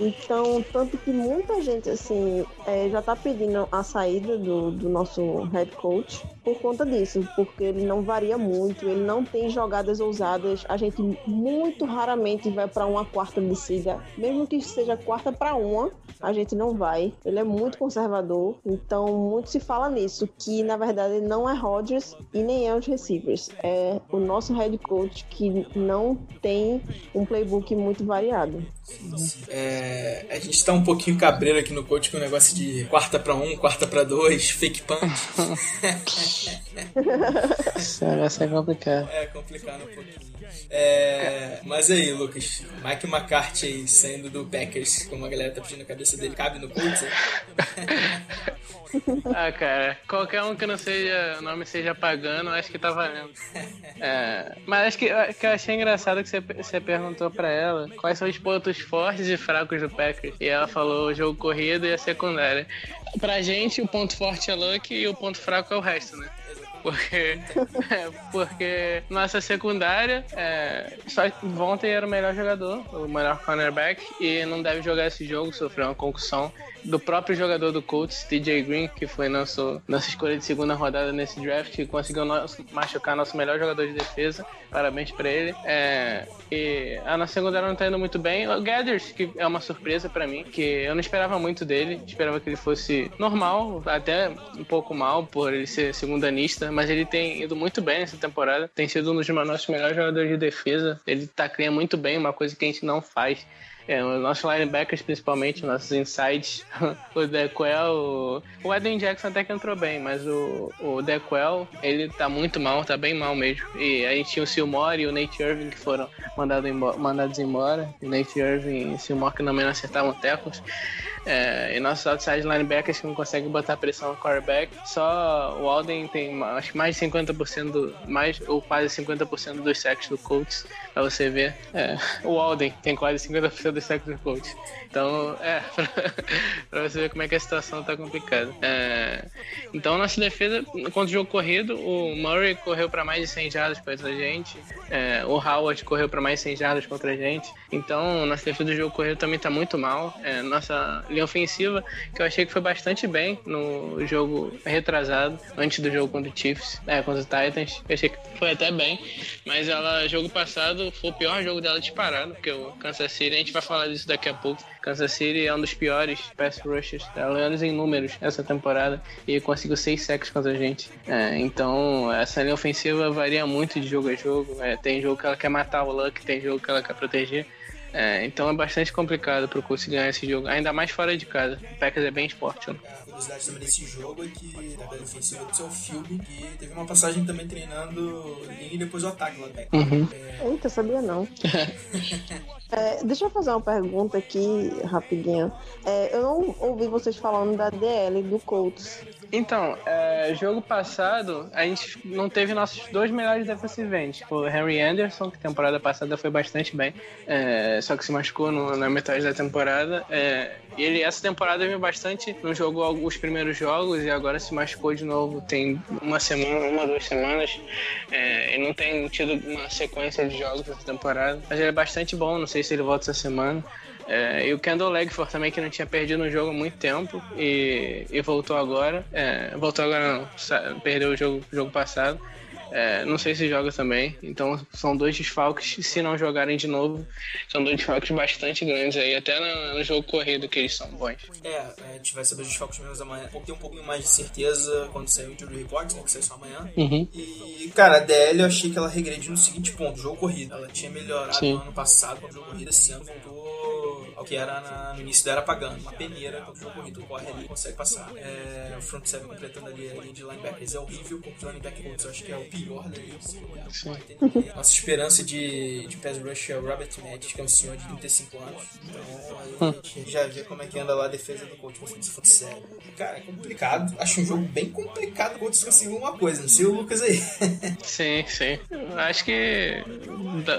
Então, tanto que muita gente, assim, é, já tá pedindo a saída do, do nosso head coach por conta disso, porque ele não varia muito, ele não tem jogadas ousadas, a gente muito raramente vai para uma quarta descida, mesmo que seja quarta para uma, a gente não vai. Ele é muito conservador, então muito se fala nisso, que na verdade não é Rodgers e nem é os receivers, é o nosso head coach que não tem um playbook muito variado. É, a gente tá um pouquinho cabreiro aqui no coach com o negócio de quarta pra um, quarta pra dois, fake punch. Sério, essa é complicado. É complicado um pouquinho. É, mas aí, Lucas, Mike McCarthy aí, saindo do Packers, como a galera tá pedindo a cabeça dele, cabe no Colts? ah, cara, qualquer um que não seja, o nome seja pagano, acho que tá valendo. É, mas acho que, que eu achei engraçado que você, você perguntou pra ela quais são os pontos fortes e fracos do Packers. E ela falou o jogo corrido e a secundária. Pra gente, o ponto forte é Luck e o ponto fraco é o resto, né? Porque, porque nossa secundária, é, só Vontae era o melhor jogador, o melhor cornerback, e não deve jogar esse jogo, sofreu uma concussão do próprio jogador do Colts, TJ Green, que foi nosso, nossa escolha de segunda rodada nesse draft, e conseguiu nosso, machucar nosso melhor jogador de defesa. Parabéns para ele. É, e a nossa secundária não tá indo muito bem. O Gathers, que é uma surpresa para mim, que eu não esperava muito dele, esperava que ele fosse normal, até um pouco mal por ele ser segundanista, mas ele tem ido muito bem nessa temporada. Tem sido um dos nossos melhores jogadores de defesa. Ele tacleia muito bem, uma coisa que a gente não faz É, os nossos linebackers, principalmente, nossos insides, o Dequel, o, Eden Jackson até que entrou bem, mas o, o Dequel, ele tá muito mal, tá bem mal mesmo. E a gente tinha o Silmore e o Nate Irving que foram mandado embora, mandados embora. O Nate Irving e o Silmore que não menos acertavam tecos. É, e nossos outside linebackers que não conseguem botar pressão no quarterback. Só o Alden tem acho que mais de 50% do, mais ou quase 50% dos sacks do Colts, pra você ver. É, o Alden tem quase 50% dos sacks do Colts. Então, é, pra, pra, você ver como é que a situação tá complicada. É, então, nossa defesa, contra o jogo corrido, o Murray correu para mais de 100 jardas contra a gente, é, o Howard correu para mais de 100 jardas contra a gente. Então, nossa defesa do jogo corrido também tá muito mal. É, nossa linha ofensiva, que eu achei que foi bastante bem no jogo retrasado, antes do jogo contra o Chiefs, é, contra o Titans. Eu achei que foi até bem, mas ela, jogo passado, foi o pior jogo dela disparado, porque o Kansas City, a gente vai falar disso daqui a pouco. Kansas City é um dos piores pass rushers, menos em números essa temporada, e conseguiu seis sacks contra a gente. É, então, essa linha ofensiva varia muito de jogo a jogo. É, tem jogo que ela quer matar o Luck, tem jogo que ela quer proteger. É, então é bastante complicado para conseguir ganhar esse jogo, ainda mais fora de casa. O Packers é bem esporte. Né? A curiosidade também desse jogo é que na bela ofensiva do seu filme, que teve uma passagem também treinando linha e depois o ataque lá Packers. Uhum. É... Eita, sabia não. é, deixa eu fazer uma pergunta aqui, rapidinho. É, eu não ouvi vocês falando da DL do Colts. Então, é, jogo passado, a gente não teve nossos dois melhores defensive ends. O Henry Anderson, que temporada passada foi bastante bem, é, só que se machucou no, na metade da temporada. É, ele, essa temporada veio bastante, não jogou alguns primeiros jogos e agora se machucou de novo. Tem uma semana, uma, duas semanas. É, e não tem tido uma sequência de jogos essa temporada. Mas ele é bastante bom, não sei se ele volta essa semana. É, e o Kendall Legford também, que não tinha perdido no jogo há muito tempo e, e voltou agora. É, voltou agora não, perdeu o jogo, jogo passado. É, não sei se joga também. Então são dois desfalques. Se não jogarem de novo, são dois desfalques bastante grandes aí, até no, no jogo corrido que eles são bons. É, a gente vai saber os desfalques menos amanhã. Tem um pouquinho mais de certeza quando sair o Injury Report, né, que sai só amanhã. Uhum. E, cara, a DL eu achei que ela regrediu no seguinte ponto: jogo corrido. Ela tinha melhorado Sim. no ano passado com o jogo corrido, esse ano voltou ao que era na, no início da era pagando. Uma peneira contra o jogo corrido. Corre ali consegue passar. É, o front seven completando ali a linha de linebackers é horrível. Contra o linebacker eu acho que é o pior da liga. Nossa esperança de, de pass rush é o Robert Matt, que é um senhor de 35 anos. Então aí a gente já vê como é que anda lá a defesa do coach se fosse sério. Cara, é complicado. Acho um jogo bem complicado. O coach conseguiu uma coisa, não sei o Lucas aí. sim, sim. Acho que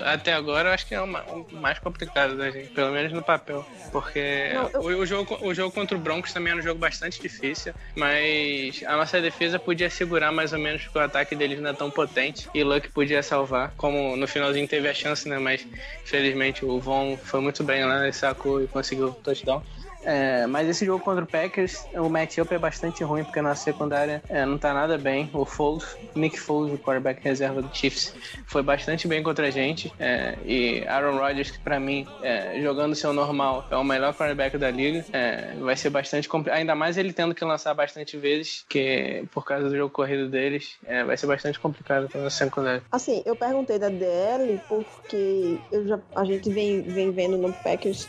até agora acho que é o mais complicado da gente, pelo menos no papel. Porque não, eu... o, jogo, o jogo contra o Broncos também era um jogo bastante difícil, mas a nossa defesa podia segurar mais ou menos porque o ataque deles não é tão potente e o Luck podia salvar, como no finalzinho teve a chance, né? Mas infelizmente o Von foi muito bem lá, sacou e conseguiu o touchdown. É, mas esse jogo contra o Packers, o matchup é bastante ruim, porque na secundária é, não tá nada bem. O Foles, Nick Foles, o quarterback reserva do Chiefs, foi bastante bem contra a gente. É, e Aaron Rodgers, que pra mim, é, jogando seu normal, é o melhor quarterback da liga. É, vai ser bastante complicado. Ainda mais ele tendo que lançar bastante vezes, que por causa do jogo corrido deles, é, vai ser bastante complicado pra secundária. Assim, eu perguntei da DL porque eu já, a gente vem, vem vendo no Packers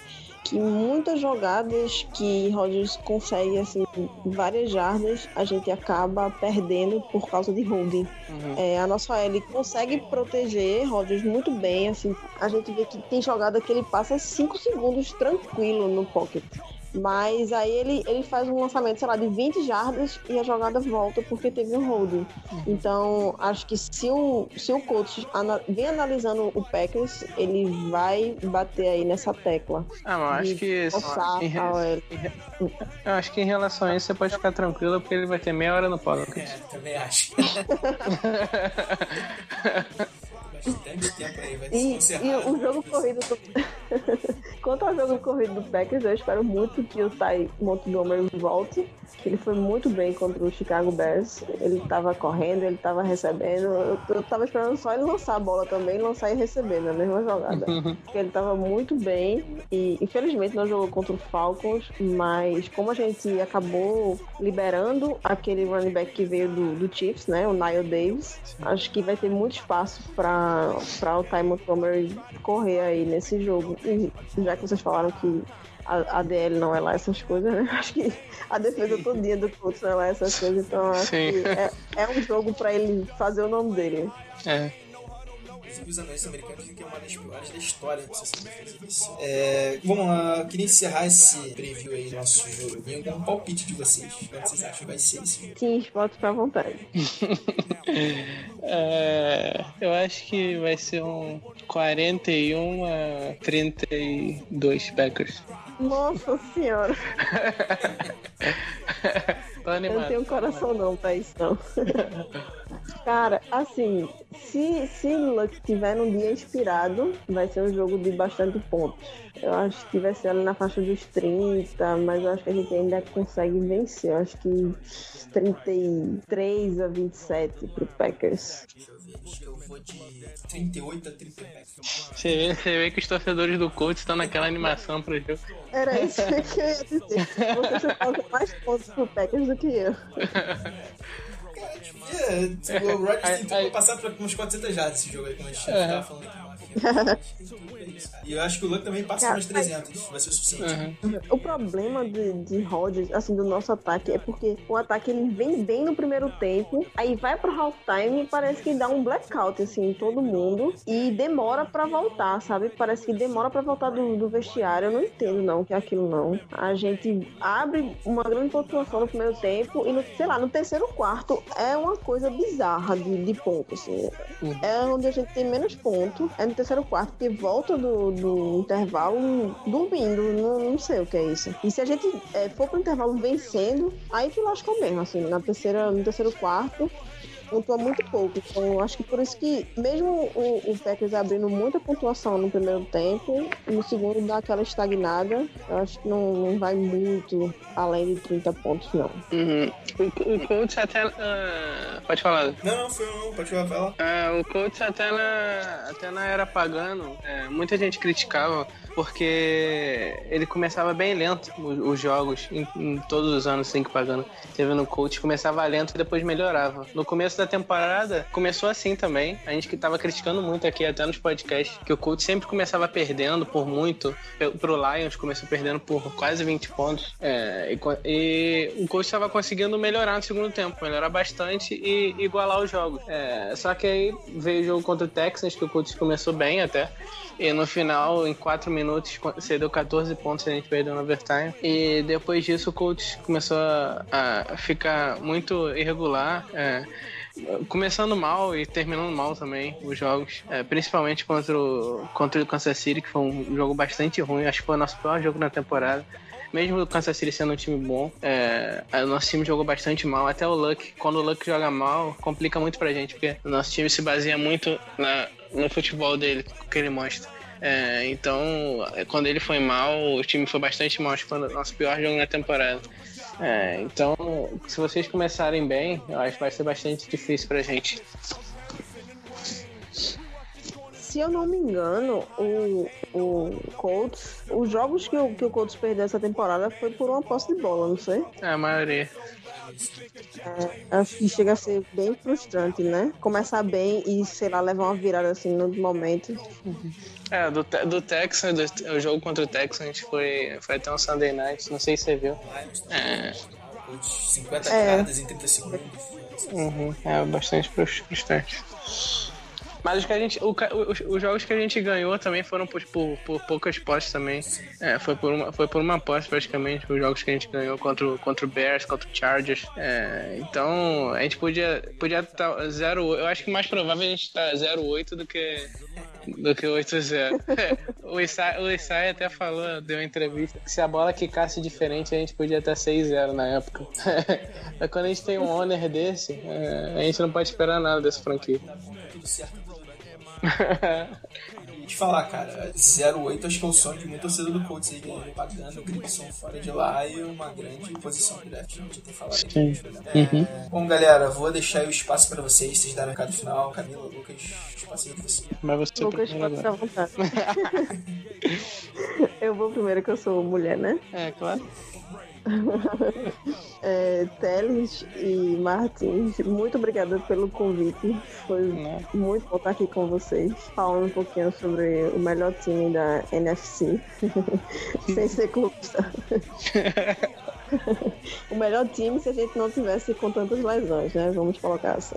que muitas jogadas que Rodgers consegue assim várias jardas a gente acaba perdendo por causa de holding. Uhum. É, a nossa L consegue proteger Rodgers muito bem, assim a gente vê que tem jogada que ele passa 5 segundos tranquilo no pocket. Mas aí ele, ele faz um lançamento, sei lá, de 20 jardas e a jogada volta porque teve um holding. Então, acho que se o, se o coach ana, vem analisando o Packers, ele vai bater aí nessa tecla. Ah, eu acho que. Em, eu acho que em relação a isso você pode ficar tranquilo porque ele vai ter meia hora no pocket. É, também acho. tempo aí, vai e, e o jogo corrido do... Quanto ao jogo corrido do Packers, eu espero muito que o Ty Montgomery volte. Ele foi muito bem contra o Chicago Bears. Ele tava correndo, ele tava recebendo. Eu, eu tava esperando só ele lançar a bola também, lançar e receber na mesma jogada. Porque ele tava muito bem e infelizmente não jogou contra o Falcons, mas como a gente acabou liberando aquele running back que veio do, do Chiefs, né, o Nile Davis, acho que vai ter muito espaço para o Ty Montgomery correr aí nesse jogo. E já já que vocês falaram que a, a DL não é lá essas coisas, né? Acho que a defesa todinha do Colts não é lá essas coisas, então acho Sim. que é, é um jogo pra ele fazer o nome dele. É. Inclusive, os anões americanos dizem que é uma das piores da história do sistema de defesa desse. É, vamos lá, eu queria encerrar esse preview aí do nosso jogo com um palpite de vocês. Quanto vocês acham que vai ser esse jogo? Sim, ficar à vontade. É, eu acho que vai ser um 41 a 32 Packers. Nossa senhora, Eu animado. não tenho coração não pra isso não. Cara, assim, se, se Luck tiver num dia inspirado, vai ser um jogo de bastante pontos. Eu acho que vai ser ali na faixa dos 30, mas eu acho que a gente ainda consegue vencer. Eu acho que 33 a 27 pro Packers. Eu ver, acho que eu vou de 38 a 30 Você vê, você vê que os torcedores do Colts estão naquela animação pro jogo. Era isso que eu ia dizer. Você já causa mais pontos pro Packers do que eu. É, tipo, o Rodgers Ai, tentou ai. passar por uns 400 já desse jogo aí, como a gente Aham. tava falando. E eu acho que o Luck também passa por uns 300, vai ser o suficiente. O problema de, de Rodgers, assim, do nosso ataque é porque o ataque ele vem bem no primeiro tempo, aí vai pro halftime e parece que dá um blackout, assim, em todo mundo e demora pra voltar, sabe? Parece que demora pra voltar do, do vestiário. Eu não entendo, não, que é aquilo, não. A gente abre uma grande pontuação no primeiro tempo e, no, sei lá, no terceiro quarto é uma coisa bizarra de, de ponto, assim. É onde a gente tem menos ponto, é no terceiro quarto, que volta do, do intervalo dormindo, não, não sei o que é isso. E se a gente é, for pro intervalo vencendo, aí que lascou mesmo, assim, na terceira, no terceiro quarto, pontua muito pouco. Então, eu acho que por isso que, mesmo o, o Packers abrindo muita pontuação no primeiro tempo, no segundo dá aquela estagnada, eu acho que não, não vai muito além de 30 pontos, não. Uhum. O, o Colts até. ah, pode falar. Não, não, foi não, pode falar. Ah, o Colts até na, até na era pagano, é, muita gente criticava porque ele começava bem lento os, os jogos, em, em todos os anos assim que pagando. Teve no Colts, começava lento e depois melhorava. No começo da temporada, começou assim também. A gente que tava criticando muito aqui, até nos podcasts, que o Colts sempre começava perdendo por muito. Pro Lions começou perdendo por quase 20 pontos. É, e, e o Colts estava conseguindo melhorar no segundo tempo, melhorar bastante e igualar os jogos. É, só que aí veio o jogo contra o Texans, que o Colts começou bem até. E no final, em 4 minutos, cedeu 14 pontos e a gente perdeu no overtime. E depois disso, o Colts começou a, a ficar muito irregular. é, começando mal e terminando mal também os jogos. é, principalmente contra o, contra o Kansas City, que foi um jogo bastante ruim. Acho que foi o nosso pior jogo na temporada. Mesmo o Kansas City sendo um time bom, é, o nosso time jogou bastante mal. Até o Luck, quando o Luck joga mal, complica muito pra gente, porque o nosso time se baseia muito na, no futebol dele, que ele mostra. É, então, é, quando ele foi mal, o time foi bastante mal. Acho que foi o nosso pior jogo na temporada. É, então, se vocês começarem bem, eu acho que vai ser bastante difícil pra gente. Se eu não me engano, o, o Colts, os jogos que o, que o Colts perdeu essa temporada foi por uma posse de bola, não sei? É, a maioria. É, acho que chega a ser bem frustrante, né? Começar bem e, sei lá, levar uma virada assim no momento. É, do, do Texans, do- o jogo contra o Texans foi, foi até um Sunday night, não sei se você viu. Colts, 50 É. em 30 segundos. Uhum, é bastante frus- frustrante. Mas os, que a gente, o os, os jogos que a gente ganhou também foram por, por, por poucas postes também. É, foi, por uma, foi por uma posse praticamente os jogos que a gente ganhou contra, contra o Bears, contra o Chargers. É, então a gente podia podia estar 0 Eu acho que mais provável a gente tá 0-8 do que do que 8-0. o, Isai, o Isai até falou, deu uma entrevista, que se a bola quicasse diferente, a gente podia estar 6-0 na época. Mas quando a gente tem um owner desse, é, a gente não pode esperar nada dessa franquia. Tudo certo. E te falar, cara, 08 acho que é o sonho de muito torcedor do Colts aí, ganhando, pagando, o Gribson fora de lá e uma grande posição de draft, não tinha ter falado aqui. É, Bom, galera, vou deixar aí o espaço pra vocês, vocês darem o recado final. Camila, Lucas, espaço aí pra você. Mas você Lucas, primeiro pode ficar à vontade. eu vou primeiro que eu sou mulher, né? É, claro. É, Teles e Martins, muito obrigada pelo convite. Foi Né? muito bom estar aqui com vocês, falando um pouquinho sobre o melhor time da NFC, sem ser clubista. o melhor time se a gente não tivesse com tantas lesões, né? Vamos colocar assim.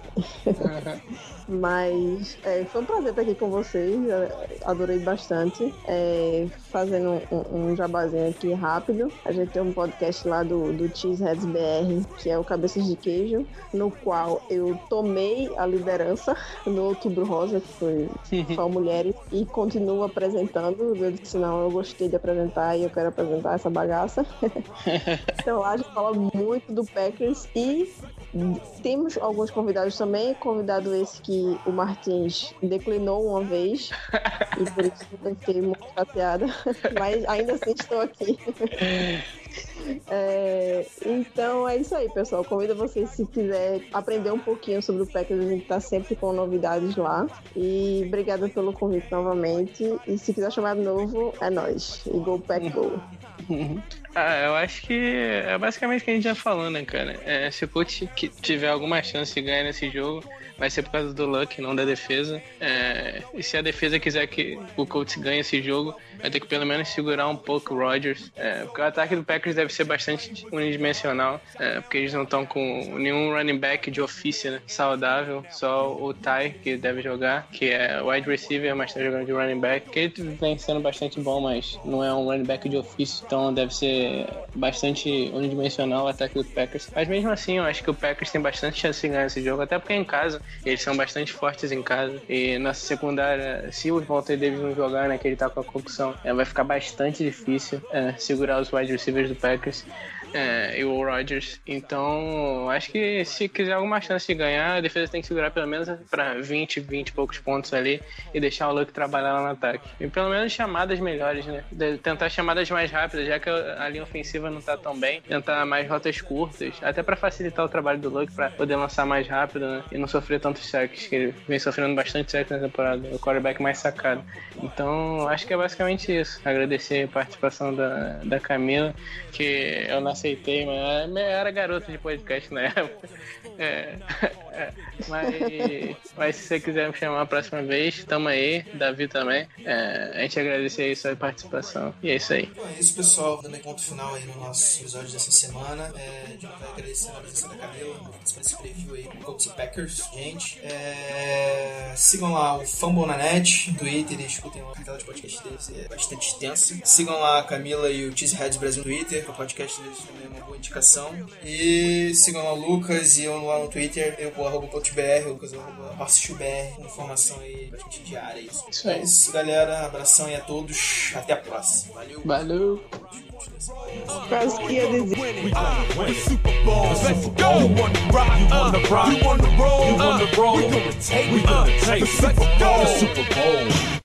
Mas é, foi um prazer estar aqui com vocês, eu adorei bastante. É, fazendo um, um jabazinho aqui rápido, a gente tem um podcast lá do, do Cheeseheads BR, que é o Cabeças de Queijo, no qual eu tomei a liderança no Outubro Rosa, que foi só mulheres, e continuo apresentando. Eu disse, não, eu gostei de apresentar e eu quero apresentar essa bagaça. então lá a gente fala muito do Packers e temos alguns convidados também, convidado esse que o Martins declinou uma vez, e por isso eu fiquei muito chateada, mas ainda assim estou aqui. É, então é isso aí, pessoal. Convido vocês se quiser aprender um pouquinho sobre o Packers, a gente tá sempre com novidades lá. E obrigada pelo convite novamente. E se quiser chamar de novo, é nós. E Go Pack Go. Ah, eu acho que é basicamente o que a gente já falou, né, cara? É, se o que tiver alguma chance de ganhar nesse jogo, vai ser por causa do Luck, não da defesa. É, e se a defesa quiser que o Colts ganhe esse jogo, vai ter que pelo menos segurar um pouco o Rodgers. É, porque o ataque do Packers deve ser bastante unidimensional, é, porque eles não estão com nenhum running back de ofício né, saudável, só o Ty, que deve jogar, que é wide receiver, mas está jogando de running back, que ele vem sendo bastante bom, mas não é um running back de ofício, então deve ser bastante unidimensional o ataque do Packers. Mas mesmo assim, eu acho que o Packers tem bastante chance de ganhar esse jogo, até porque em casa, eles são bastante fortes em casa. E nossa secundária, se o Walter Davis não jogar, né, que ele tá com a concussão, é, vai ficar bastante difícil é, segurar os wide receivers do Packers. É, e o Rodgers. Então, acho que se quiser alguma chance de ganhar, a defesa tem que segurar pelo menos para 20, 20 e poucos pontos ali e deixar o Luck trabalhar lá no ataque. E pelo menos chamadas melhores, né? De- tentar chamadas mais rápidas, já que a linha ofensiva não tá tão bem. Tentar mais rotas curtas, até para facilitar o trabalho do Luck, para poder lançar mais rápido, né? E não sofrer tantos sacks, que ele vem sofrendo bastante sacks na temporada. É o quarterback mais sacado. Então, acho que é basicamente isso. Agradecer a participação da, da Camila, que eu não aceitei, mas eu era garota de podcast na época. É, é, mas, mas se você quiser me chamar a próxima vez, tamo aí, Davi também. É, a gente agradece aí sua participação. E é isso aí. Bom, é isso, pessoal. Dando ponto final aí no nosso episódio dessa semana. É, a gente a presença da Camila, por esse preview aí do Colts e Packers. Gente, é, sigam lá o Fumble na Twitter escutem lá a tela de podcast deles, é bastante extensa. Sigam lá a Camila e o Cheeseheads Brasil no Twitter, o podcast deles também é uma boa indicação. E sigam lá o Lucas e eu lá no Twitter, eu com arroba CoachBR, o Lucas arroba com informação aí praticamente diária. Isso. Isso aí. É isso, galera. Abração aí a todos. Até a próxima. Valeu. Valeu! Quase que ia dizer. Let's go.